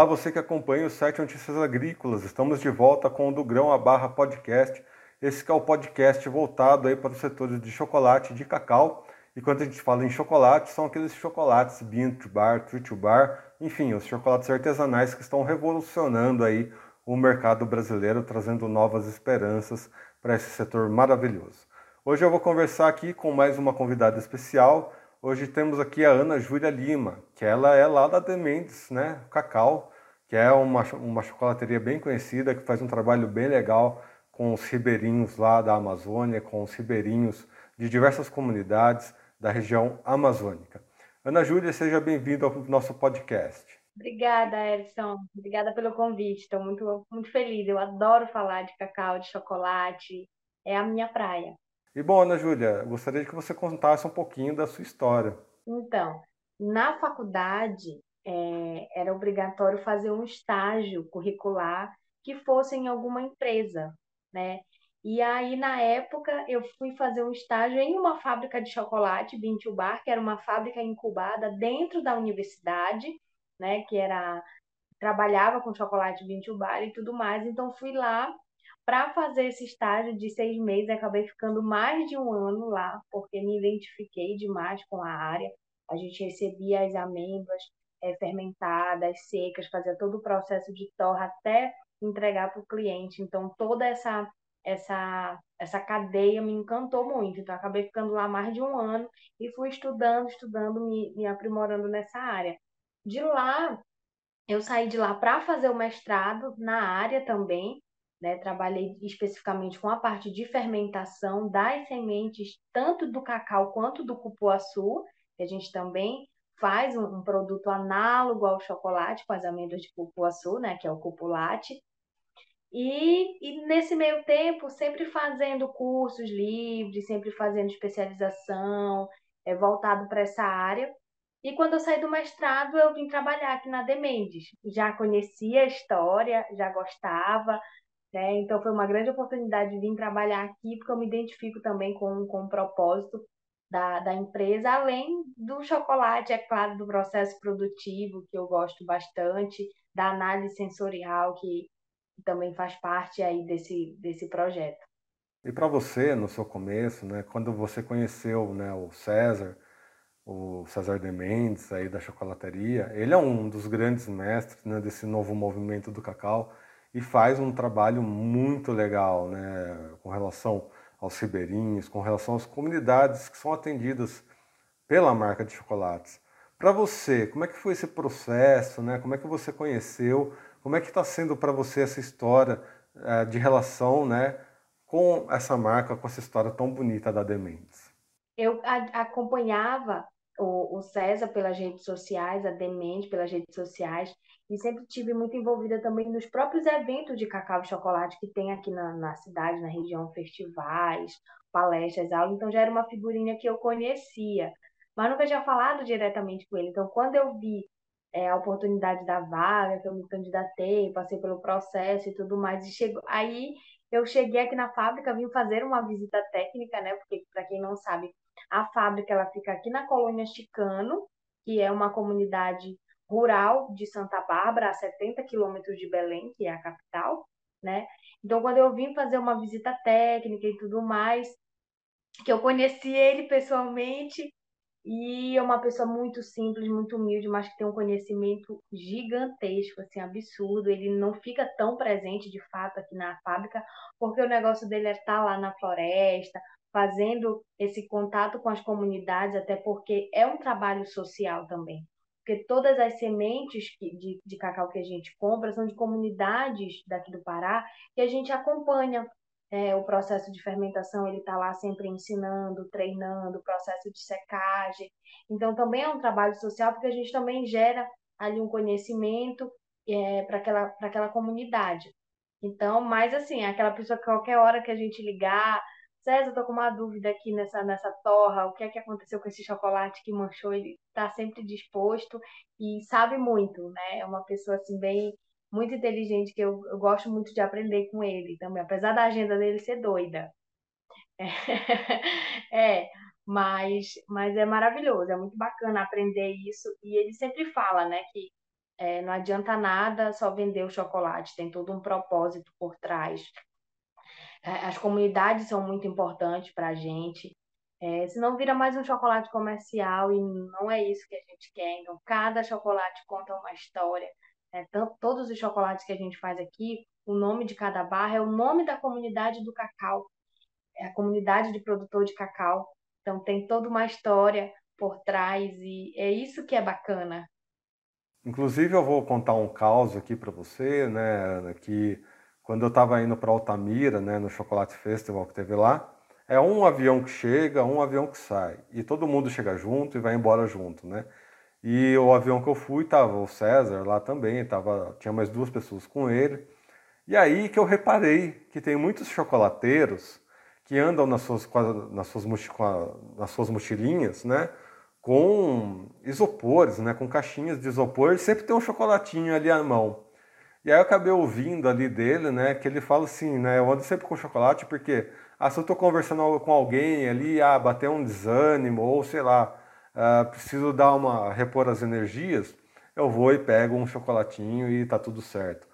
Olá, você que acompanha o site Notícias Agrícolas. Estamos de volta com o do Grão a Barra Podcast. Esse é o podcast voltado aí para os setores de chocolate e de cacau. E quando a gente fala em chocolate, são aqueles chocolates bean to bar, tree to bar, enfim, os chocolates artesanais que estão revolucionando aí o mercado brasileiro, trazendo novas esperanças para esse setor maravilhoso. Hoje eu vou conversar aqui com mais uma convidada especial, Hoje temos aqui a Ana Júlia Lima, que ela é lá da Demendes, né? Cacau, que é uma, uma chocolateria bem conhecida, que faz um trabalho bem legal com os ribeirinhos lá da Amazônia, com os ribeirinhos de diversas comunidades da região amazônica. Ana Júlia, seja bem-vinda ao nosso podcast. Obrigada, Edson. Obrigada pelo convite. Estou muito, muito feliz. Eu adoro falar de cacau, de chocolate. É a minha praia. E bom, Ana Júlia, gostaria que você contasse um pouquinho da sua história. Então, na faculdade é, era obrigatório fazer um estágio curricular que fosse em alguma empresa, né? E aí, na época, eu fui fazer um estágio em uma fábrica de chocolate, Bintubar, que era uma fábrica incubada dentro da universidade, né? Que era trabalhava com chocolate Bintubar e tudo mais. Então, fui lá para fazer esse estágio de seis meses, acabei ficando mais de um ano lá, porque me identifiquei demais com a área. A gente recebia as amêndoas é, fermentadas, secas, fazia todo o processo de torra até entregar para o cliente. Então, toda essa, essa, essa cadeia me encantou muito. Então, acabei ficando lá mais de um ano e fui estudando, estudando, me, me aprimorando nessa área. De lá, eu saí de lá para fazer o mestrado na área também, né? Trabalhei especificamente com a parte de fermentação das sementes, tanto do cacau quanto do cupuaçu, que a gente também faz um, um produto análogo ao chocolate com as amêndoas de cupuaçu, né? que é o cupulate. E, e nesse meio tempo, sempre fazendo cursos livres, sempre fazendo especialização, é, voltado para essa área. E quando eu saí do mestrado, eu vim trabalhar aqui na Demendes. Já conhecia a história, já gostava, né? Então foi uma grande oportunidade de vir trabalhar aqui, porque eu me identifico também com, com o propósito da, da empresa, além do chocolate, é claro, do processo produtivo, que eu gosto bastante, da análise sensorial, que também faz parte aí desse, desse projeto. E para você, no seu começo, né, quando você conheceu né, o César, o César de Mendes aí da chocolateria, ele é um dos grandes mestres né, desse novo movimento do cacau e faz um trabalho muito legal né, com relação aos ribeirinhos, com relação às comunidades que são atendidas pela marca de chocolates. Para você, como é que foi esse processo? Né? Como é que você conheceu? Como é que está sendo para você essa história é, de relação né, com essa marca, com essa história tão bonita da Dementes? Eu acompanhava o, o César pelas redes sociais, a Demente pelas redes sociais, e sempre tive muito envolvida também nos próprios eventos de cacau e chocolate que tem aqui na, na cidade, na região, festivais, palestras, aulas. Então já era uma figurinha que eu conhecia, mas nunca tinha falado diretamente com ele. Então quando eu vi é, a oportunidade da vaga, que eu me candidatei, passei pelo processo e tudo mais, e chegou, aí eu cheguei aqui na fábrica, vim fazer uma visita técnica, né? Porque para quem não sabe, a fábrica ela fica aqui na colônia Chicano, que é uma comunidade rural de Santa Bárbara, a 70 quilômetros de Belém, que é a capital, né? Então, quando eu vim fazer uma visita técnica e tudo mais, que eu conheci ele pessoalmente, e é uma pessoa muito simples, muito humilde, mas que tem um conhecimento gigantesco, assim, absurdo. Ele não fica tão presente, de fato, aqui na fábrica, porque o negócio dele é estar lá na floresta, fazendo esse contato com as comunidades, até porque é um trabalho social também porque todas as sementes de, de cacau que a gente compra são de comunidades daqui do Pará que a gente acompanha é, o processo de fermentação, ele está lá sempre ensinando, treinando, o processo de secagem. Então, também é um trabalho social, porque a gente também gera ali um conhecimento é, para aquela, aquela comunidade. Então, mas assim, aquela pessoa que qualquer hora que a gente ligar, César, tô com uma dúvida aqui nessa, nessa torra, o que é que aconteceu com esse chocolate que manchou? Ele está sempre disposto e sabe muito, né? É uma pessoa assim bem muito inteligente que eu, eu gosto muito de aprender com ele também, apesar da agenda dele ser doida. É, é mas, mas é maravilhoso, é muito bacana aprender isso. E ele sempre fala, né, que É, não adianta nada só vender o chocolate, tem todo um propósito por trás. É, as comunidades são muito importantes para a gente. É, senão vira mais um chocolate comercial e não é isso que a gente quer. Então, cada chocolate conta uma história. É, todos os chocolates que a gente faz aqui, o nome de cada barra é o nome da comunidade do cacau, é a comunidade de produtor de cacau. Então, tem toda uma história por trás e é isso que é bacana. Inclusive, eu vou contar um caos aqui para você, né, que quando eu estava indo para Altamira, né, no Chocolate Festival que teve lá, é um avião que chega, um avião que sai. E todo mundo chega junto e vai embora junto, né? E o avião que eu fui tava o César lá também, tava, tinha mais duas pessoas com ele. E aí que eu reparei que tem muitos chocolateiros que andam nas suas, nas suas, nas suas mochilinhas, né? Com isopores, né? Com caixinhas de isopor, e sempre tem um chocolatinho ali à mão. E aí eu acabei ouvindo ali dele, né? Que ele fala assim, né? Eu ando sempre com chocolate porque ah, se eu estou conversando com alguém ali, ah, bater um desânimo, ou sei lá, ah, preciso dar uma repor as energias, eu vou e pego um chocolatinho e tá tudo certo.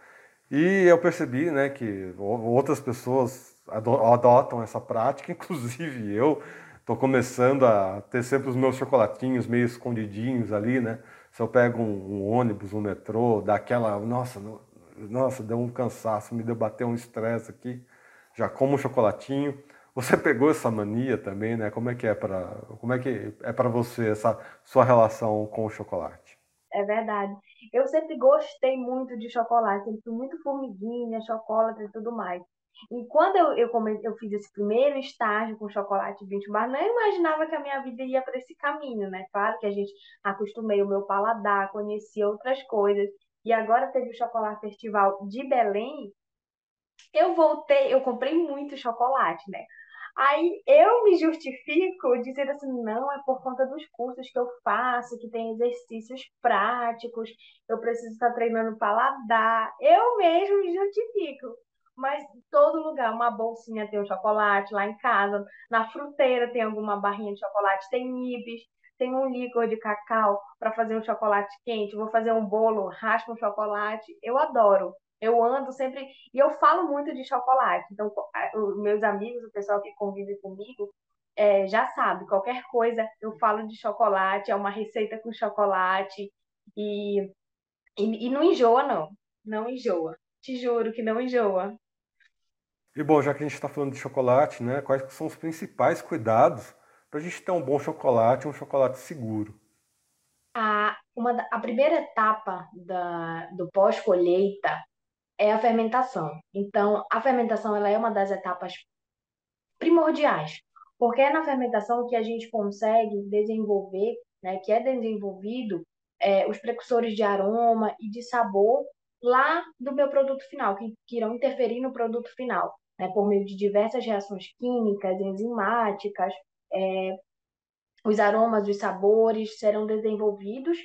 E eu percebi, né, que outras pessoas adotam essa prática, inclusive eu estou começando a ter sempre os meus chocolatinhos meio escondidinhos ali, né? Se eu pego um, um ônibus, um metrô, dá aquela, nossa, nossa, deu um cansaço, me deu bater um estresse aqui já como um chocolatinho. Você pegou essa mania também, né? Como é que é para como é que é para você essa sua relação com o chocolate? É verdade. Eu sempre gostei muito de chocolate, sempre fui muito formiguinha, chocolate e tudo mais. E quando eu, eu, eu fiz esse primeiro estágio com chocolate 20 bar, não imaginava que a minha vida ia para esse caminho, né? Claro que a gente acostumei o meu paladar, conhecia outras coisas. E agora teve o Chocolate Festival de Belém, eu voltei, eu comprei muito chocolate, né? Aí eu me justifico dizendo assim, não, é por conta dos cursos que eu faço, que tem exercícios práticos, eu preciso estar treinando paladar. Eu mesmo me justifico. Mas em todo lugar, uma bolsinha tem um chocolate, lá em casa, na fruteira tem alguma barrinha de chocolate, tem nibs, tem um líquor de cacau para fazer um chocolate quente, vou fazer um bolo, raspa um chocolate. Eu adoro. Eu ando sempre. E eu falo muito de chocolate. Então, os meus amigos, o pessoal que convive comigo, é, já sabe, qualquer coisa eu falo de chocolate, é uma receita com chocolate. E, e, e não enjoa, não. Não enjoa. Te juro que não enjoa. E bom, já que a gente está falando de chocolate, né? Quais são os principais cuidados para a gente ter um bom chocolate, um chocolate seguro? A, uma, a primeira etapa da, do pós-colheita é a fermentação. Então, a fermentação ela é uma das etapas primordiais, porque é na fermentação que a gente consegue desenvolver, né, que é desenvolvido é, os precursores de aroma e de sabor lá do meu produto final, que, que irão interferir no produto final, né, por meio de diversas reações químicas, enzimáticas, é, os aromas, os sabores serão desenvolvidos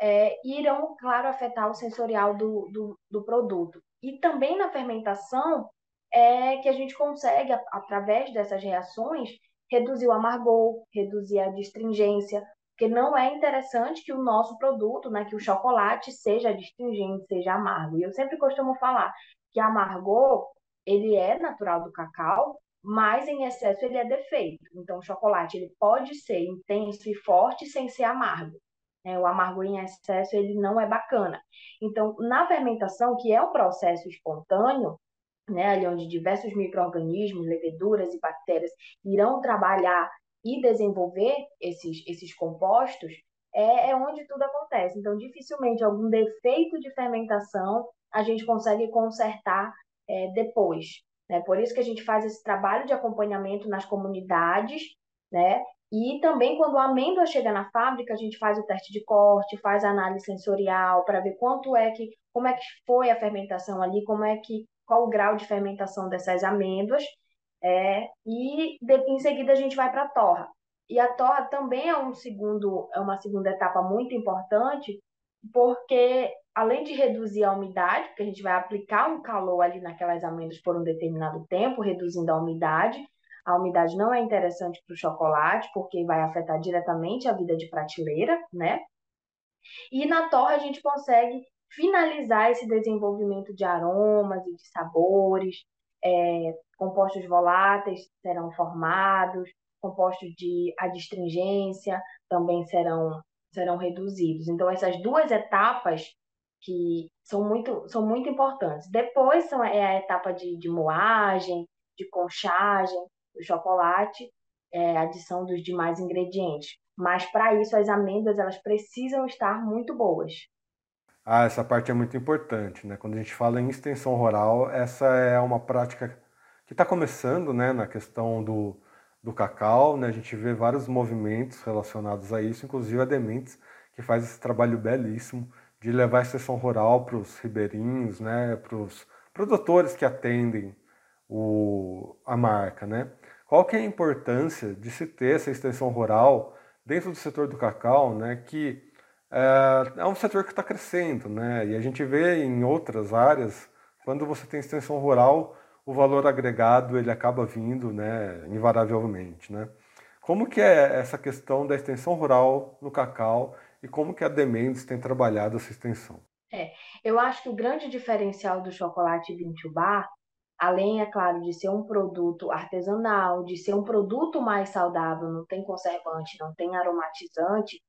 é, e irão, claro, afetar o sensorial do, do, do produto. E também na fermentação é que a gente consegue, através dessas reações, reduzir o amargor, reduzir a distringência, porque não é interessante que o nosso produto, né, que o chocolate seja distringente, seja amargo. E eu sempre costumo falar que amargor, ele é natural do cacau, mas em excesso ele é defeito. Então o chocolate ele pode ser intenso e forte sem ser amargo. É, o amargor em excesso ele não é bacana. Então, na fermentação, que é um processo espontâneo, né, ali onde diversos micro-organismos, leveduras e bactérias irão trabalhar e desenvolver esses, esses compostos, é, é onde tudo acontece. Então, dificilmente algum defeito de fermentação a gente consegue consertar é, depois. Né? Por isso que a gente faz esse trabalho de acompanhamento nas comunidades, né? E também quando a amêndoa chega na fábrica, a gente faz o teste de corte, faz a análise sensorial para ver quanto é que, como é que foi a fermentação ali, como é que, qual o grau de fermentação dessas amêndoas, é, e de, em seguida a gente vai para a torra. E a torra também é um segundo, é uma segunda etapa muito importante, porque além de reduzir a umidade, porque a gente vai aplicar um calor ali naquelas amêndoas por um determinado tempo, reduzindo a umidade, a umidade não é interessante para o chocolate, porque vai afetar diretamente a vida de prateleira, né? E na torre a gente consegue finalizar esse desenvolvimento de aromas e de sabores, é, compostos voláteis serão formados, compostos de adstringência também serão, serão reduzidos. Então, essas duas etapas que são muito, são muito importantes. Depois são, é a etapa de, de moagem, de conchagem do chocolate, é, adição dos demais ingredientes. Mas para isso as amêndoas elas precisam estar muito boas. Ah, essa parte é muito importante, né? Quando a gente fala em extensão rural, essa é uma prática que está começando, né, na questão do, do cacau, né? A gente vê vários movimentos relacionados a isso, inclusive a Dementes, que faz esse trabalho belíssimo de levar a extensão rural para os ribeirinhos, né, para os produtores que atendem o, a marca, né? Qual que é a importância de se ter essa extensão rural dentro do setor do cacau, né, que é, é um setor que está crescendo, né, e a gente vê em outras áreas, quando você tem extensão rural, o valor agregado ele acaba vindo, né, invariavelmente, né. Como que é essa questão da extensão rural no cacau e como que a Demendes tem trabalhado essa extensão? É, eu acho que o grande diferencial do chocolate Bar além, é claro, de ser um produto artesanal, de ser um produto mais saudável, não tem conservante, não tem aromatizante,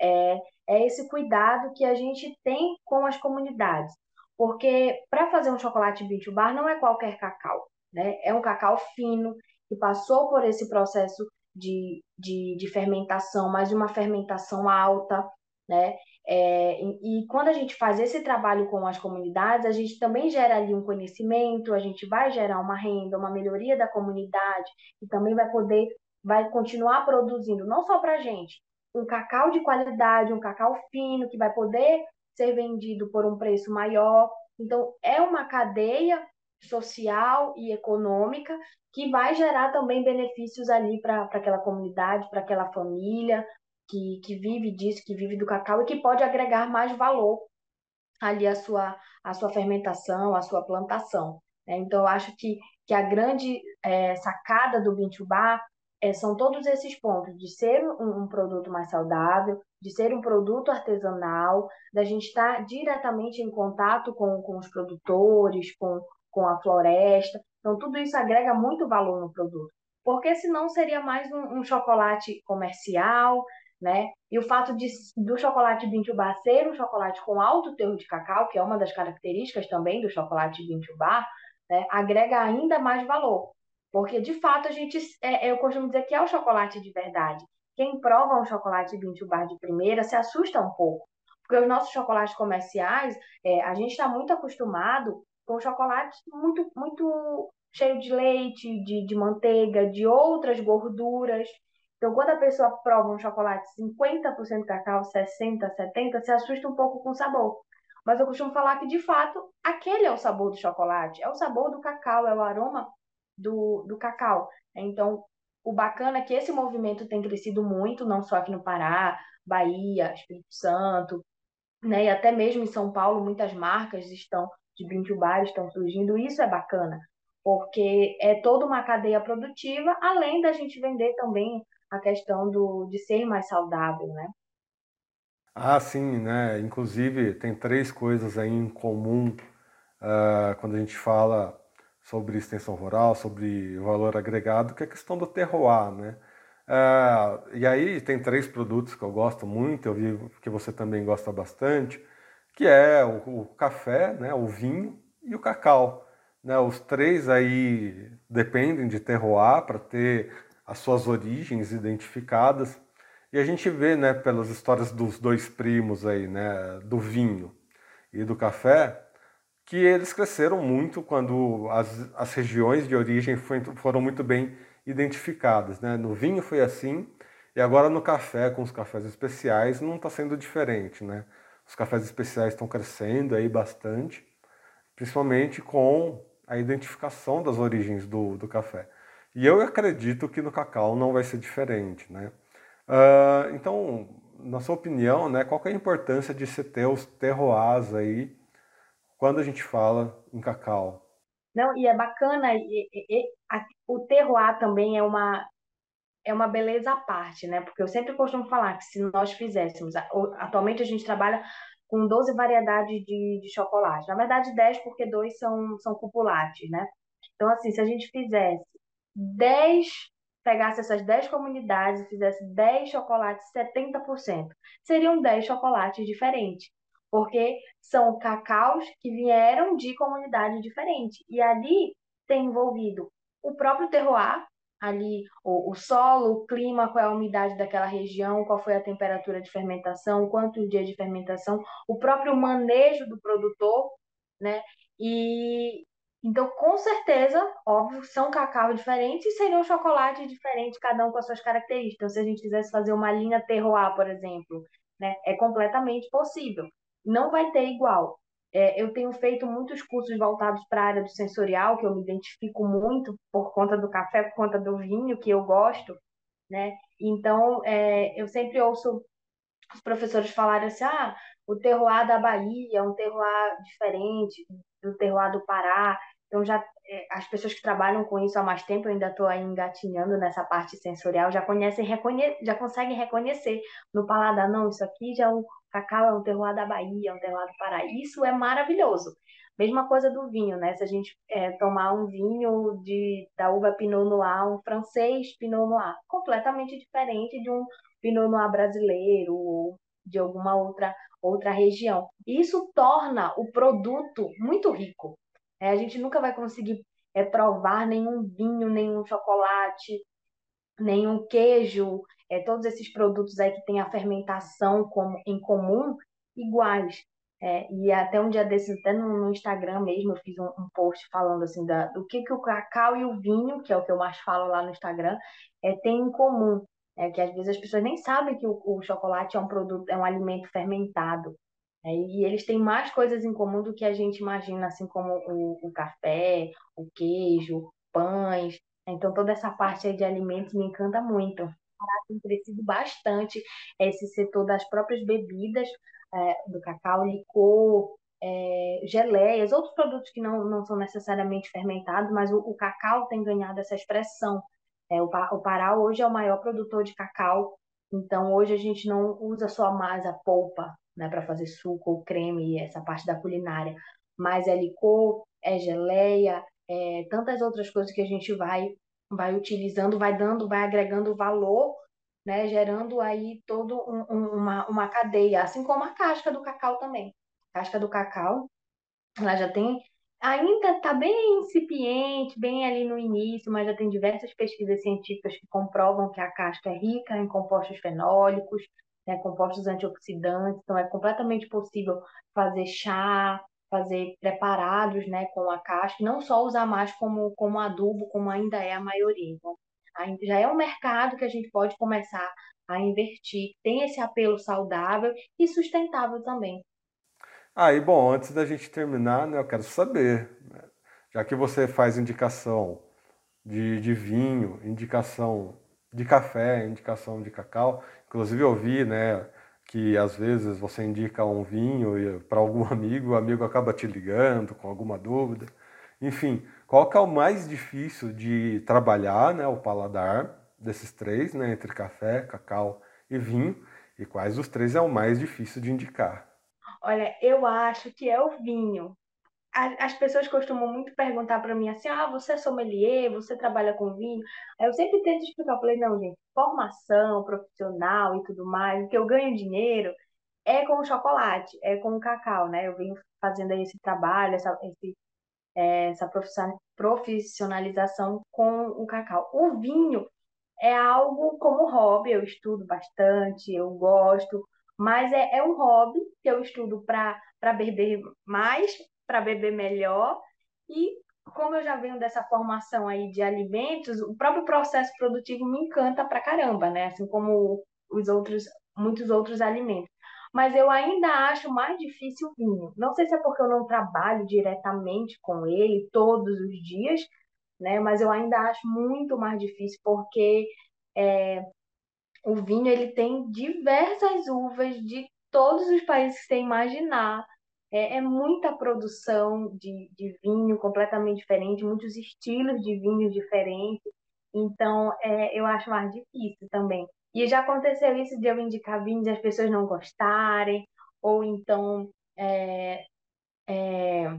é, é esse cuidado que a gente tem com as comunidades. Porque para fazer um chocolate Beach Bar não é qualquer cacau, né? É um cacau fino que passou por esse processo de, de, de fermentação, mas uma fermentação alta, né? É, e, quando a gente faz esse trabalho com as comunidades, a gente também gera ali um conhecimento, a gente vai gerar uma renda, uma melhoria da comunidade, e também vai poder, vai continuar produzindo, não só para a gente, um cacau de qualidade, um cacau fino, que vai poder ser vendido por um preço maior. Então, é uma cadeia social e econômica que vai gerar também benefícios ali para aquela comunidade, para aquela família, que, que vive disso, que vive do cacau e que pode agregar mais valor ali à sua, à sua fermentação, à sua plantação. Né? Então, eu acho que, que a grande é, sacada do Bintubá é, são todos esses pontos, de ser um, um, produto mais saudável, de ser um produto artesanal, da gente estar diretamente em contato com, com os produtores, com, com a floresta. Então, tudo isso agrega muito valor no produto. Porque senão seria mais um, um chocolate comercial, né? E o fato de, do chocolate Bintubá ser um chocolate com alto teor de cacau, que é uma das características também do chocolate Bintubá, né, agrega ainda mais valor. Porque, de fato, a gente, é, eu costumo dizer que é o chocolate de verdade. Quem prova um chocolate Bintubá de primeira se assusta um pouco. Porque os nossos chocolates comerciais, é, a gente está muito acostumado com chocolate muito, muito cheio de leite, de, de manteiga, de outras gorduras. Então, quando a pessoa prova um chocolate 50% cacau, 60%, 70%, se assusta um pouco com o sabor. Mas eu costumo falar que, de fato, aquele é o sabor do chocolate, é o sabor do cacau, é o aroma do, do cacau. Então, o bacana é que esse movimento tem crescido muito, não só aqui no Pará, Bahia, Espírito Santo, né? E até mesmo em São Paulo, muitas marcas estão de drink bar estão surgindo. Isso é bacana, porque é toda uma cadeia produtiva, além da gente vender também a questão do, de ser mais saudável, né? Ah, sim, né? Inclusive, tem três coisas aí em comum uh, quando a gente fala sobre extensão rural, sobre valor agregado, que é a questão do terroir, né? Uh, e aí tem três produtos que eu gosto muito, eu vi que você também gosta bastante, que é o, o café, né, o vinho e o cacau. Né? Os três aí dependem de terroir para ter as suas origens identificadas. E a gente vê, né, pelas histórias dos dois primos aí, né, do vinho e do café, que eles cresceram muito quando as, as regiões de origem foi, foram muito bem identificadas, né? No vinho foi assim, e agora no café, com os cafés especiais, não está sendo diferente, né? Os cafés especiais estão crescendo aí bastante, principalmente com a identificação das origens do, do café. E eu acredito que no cacau não vai ser diferente, né? Uh, então, na sua opinião, né, qual é a importância de se ter os terroirs aí quando a gente fala em cacau? Não, e é bacana, e, e, e, a, o terroir também é uma, é uma beleza à parte, né? Porque eu sempre costumo falar que se nós fizéssemos, atualmente a gente trabalha com 12 variedades de, de chocolate. Na verdade, 10 porque dois são, são cupulates, né? Então, assim, se a gente fizesse 10, pegasse essas 10 comunidades e fizesse 10 chocolates 70%, seriam 10 chocolates diferentes. Porque são cacaus que vieram de comunidades diferentes. E ali tem envolvido o próprio terroir, ali o, o, solo, o clima, qual é a umidade daquela região, qual foi a temperatura de fermentação, quantos dias de fermentação, o próprio manejo do produtor, né? E então, com certeza, óbvio, são cacau diferentes e seriam chocolate diferente, cada um com as suas características. Então, se a gente quisesse fazer uma linha terroir, por exemplo, né, é completamente possível. Não vai ter igual. É, eu tenho feito muitos cursos voltados para a área do sensorial, que eu me identifico muito por conta do café, por conta do vinho, que eu gosto, né? Então, é, eu sempre ouço os professores falarem assim, ah, o terroir da Bahia é um terroir diferente do terroir do Pará. Então, já é, as pessoas que trabalham com isso há mais tempo, eu ainda estou aí engatinhando nessa parte sensorial, já conhecem, reconhe já conseguem reconhecer no paladar, não, isso aqui já é um cacau, é um terroir da Bahia, é um terroir do Pará. Isso é maravilhoso. Mesma coisa do vinho, né? Se a gente é, tomar um vinho de, da uva Pinot Noir, um francês Pinot Noir, completamente diferente de um Pinot Noir brasileiro ou de alguma outra, outra região. Isso torna o produto muito rico. É, a gente nunca vai conseguir é, provar nenhum vinho, nenhum chocolate, nenhum queijo, é, todos esses produtos aí que têm a fermentação como, em comum, iguais. É, e até um dia desses, até no, no Instagram mesmo, eu fiz um, um, post falando assim da, do que, que o cacau e o vinho, que é o que eu mais falo lá no Instagram, é, tem em comum. É que às vezes as pessoas nem sabem que o, o chocolate é um produto, é um alimento fermentado. É, e eles têm mais coisas em comum do que a gente imagina, assim como o, o café, o queijo, pães. Então, toda essa parte aí de alimentos me encanta muito. Tem crescido bastante esse setor das próprias bebidas, é, do cacau, licor, é, geleias, outros produtos que não, não são necessariamente fermentados, mas o, o cacau tem ganhado essa expressão. É, o, o Pará hoje é o maior produtor de cacau, então hoje a gente não usa só mais a polpa, né, para fazer suco ou creme, essa parte da culinária. Mas é licor, é geleia, é tantas outras coisas que a gente vai vai utilizando, vai dando, vai agregando valor, né, gerando aí todo um, um, uma, uma cadeia, assim como a casca do cacau também. A casca do cacau, ela já tem ainda está bem incipiente, bem ali no início, mas já tem diversas pesquisas científicas que comprovam que a casca é rica em compostos fenólicos, né, compostos antioxidantes, então é completamente possível fazer chá, fazer preparados né, com a casca, não só usar mais como, como adubo, como ainda é a maioria. Então, já é um mercado que a gente pode começar a investir, tem esse apelo saudável e sustentável também. Ah, e bom, antes da gente terminar, né, eu quero saber, né, já que você faz indicação de, de vinho, indicação de café, indicação de cacau. Inclusive eu vi, né, que às vezes você indica um vinho para algum amigo, o amigo acaba te ligando com alguma dúvida. Enfim, qual que é o mais difícil de trabalhar, né, o paladar desses três, né, entre café, cacau e vinho, e quais os três é o mais difícil de indicar? Olha, eu acho que é o vinho, as pessoas costumam muito perguntar para mim assim: ah, você é sommelier, você trabalha com vinho. Aí eu sempre tento explicar. Eu falei: não, gente, formação profissional e tudo mais, o que eu ganho dinheiro é com o chocolate, é com o cacau, né? Eu venho fazendo aí esse trabalho, essa, esse, é, essa profissionalização com o cacau. O vinho é algo como hobby, eu estudo bastante, eu gosto, mas é, é um hobby que eu estudo para beber mais para beber melhor e como eu já venho dessa formação aí de alimentos, o próprio processo produtivo me encanta pra caramba, né? Assim como os outros, muitos outros alimentos. Mas eu ainda acho mais difícil o vinho. Não sei se é porque eu não trabalho diretamente com ele todos os dias, né? Mas eu ainda acho muito mais difícil porque é, o vinho ele tem diversas uvas de todos os países que você imaginar. É, é muita produção de, de vinho completamente diferente, muitos estilos de vinho diferentes. Então, é, eu acho mais difícil também. E já aconteceu isso de eu indicar vinhos e as pessoas não gostarem, ou então é, é,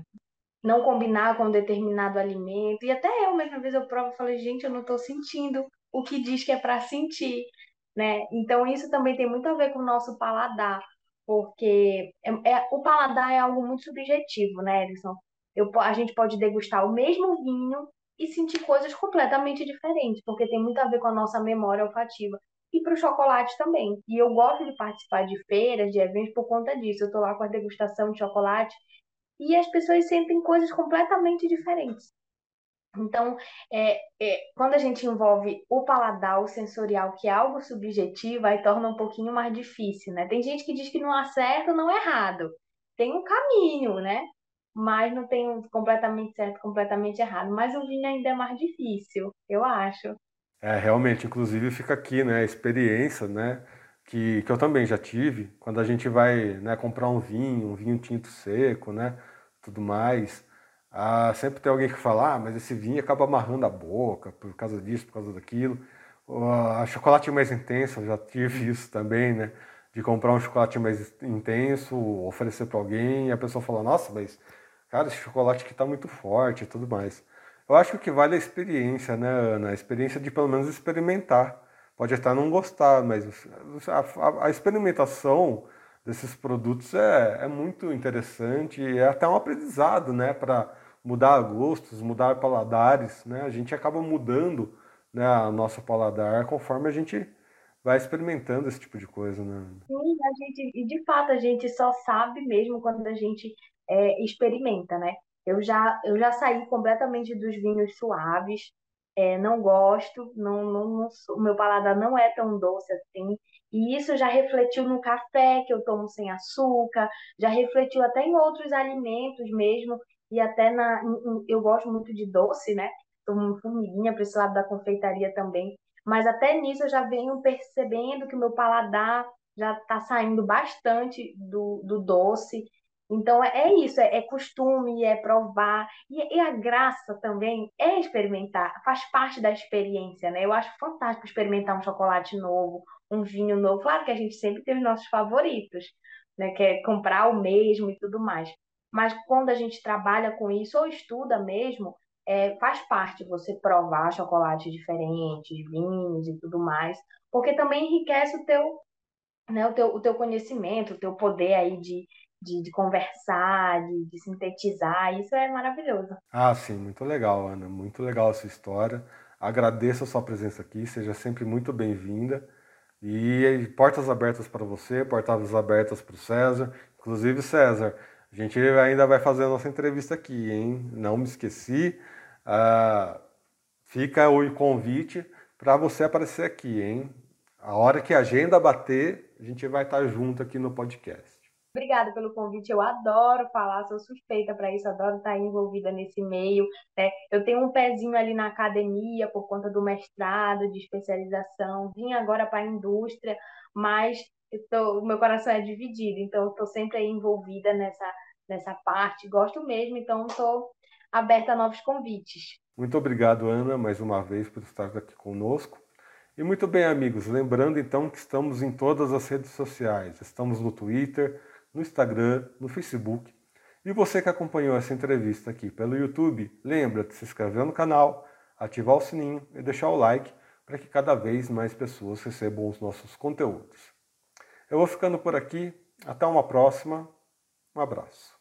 não combinar com um determinado alimento. E até eu, mesma vez, eu provo e falei, gente, eu não estou sentindo o que diz que é para sentir, né? Então, isso também tem muito a ver com o nosso paladar, porque é, é, o paladar é algo muito subjetivo, né, Edson? Eu, a gente pode degustar o mesmo vinho e sentir coisas completamente diferentes, porque tem muito a ver com a nossa memória olfativa. E para o chocolate também. E eu gosto de participar de feiras, de eventos por conta disso. Eu estou lá com a degustação de chocolate e as pessoas sentem coisas completamente diferentes. Então, é, é, quando a gente envolve o paladar, o sensorial, que é algo subjetivo, aí torna um pouquinho mais difícil, né? Tem gente que diz que não há certo, não é errado. Tem um caminho, né? Mas não tem um completamente certo, completamente errado. Mas o vinho ainda é mais difícil, eu acho. É, realmente, inclusive fica aqui, né, a experiência, né, que, que eu também já tive, quando a gente vai, né, comprar um vinho, um vinho tinto seco, né, tudo mais, ah, sempre tem alguém que fala, ah, mas esse vinho acaba amarrando a boca por causa disso, por causa daquilo. A chocolate mais intenso, eu já tive isso também, né, de comprar um chocolate mais intenso, oferecer para alguém e a pessoa fala, nossa, mas, cara, esse chocolate aqui tá muito forte e tudo mais. Eu acho que o que vale é a experiência, né, Ana? A experiência de pelo menos experimentar. Pode até não gostar, mas a, a, a experimentação desses produtos é, é muito interessante e é até um aprendizado, né, para mudar gostos, mudar paladares, né? A gente acaba mudando, né, a nossa paladar conforme a gente vai experimentando esse tipo de coisa, né? Sim, a gente, e de fato a gente só sabe mesmo quando a gente é, experimenta, né? Eu já, eu já saí completamente dos vinhos suaves, é, não gosto, não, não, não o meu paladar não é tão doce assim. E isso já refletiu no café que eu tomo sem açúcar, já refletiu até em outros alimentos mesmo, e até na. Eu gosto muito de doce, né? Tomo formiguinha para esse lado da confeitaria também. Mas até nisso eu já venho percebendo que o meu paladar já está saindo bastante do, do doce. Então, é, é isso, é, é, costume, é provar. E, e, a graça também é experimentar, faz parte da experiência, né? Eu acho fantástico experimentar um chocolate novo, um vinho novo. Claro que a gente sempre tem os nossos favoritos, né? Que é comprar o mesmo e tudo mais. Mas quando a gente trabalha com isso, ou estuda mesmo, é, faz parte você provar chocolates diferentes, vinhos e tudo mais, porque também enriquece o teu, né, o teu, o teu conhecimento, o teu poder aí de, de, de conversar, de, de, sintetizar. Isso é maravilhoso. Ah, sim, muito legal, Ana. Muito legal a sua história. Agradeço a sua presença aqui, seja sempre muito bem-vinda. E portas abertas para você, portas abertas para o César. Inclusive, César, a gente ainda vai fazer a nossa entrevista aqui, hein? Não me esqueci. Ah, fica o convite para você aparecer aqui, hein? A hora que a agenda bater, a gente vai estar junto aqui no podcast. Obrigada pelo convite. Eu adoro falar, sou suspeita para isso, adoro estar envolvida nesse meio. Né? Eu tenho um pezinho ali na academia por conta do mestrado, de especialização. Vim agora para a indústria, mas o meu coração é dividido, então estou sempre aí envolvida nessa, nessa parte. Gosto mesmo, então estou aberta a novos convites. Muito obrigado, Ana, mais uma vez por estar aqui conosco. E muito bem, amigos, lembrando então que estamos em todas as redes sociais. Estamos no Twitter, no Instagram, no Facebook. E você que acompanhou essa entrevista aqui pelo YouTube, lembra de se inscrever no canal, ativar o sininho e deixar o like para que cada vez mais pessoas recebam os nossos conteúdos. Eu vou ficando por aqui. Até uma próxima. Um abraço.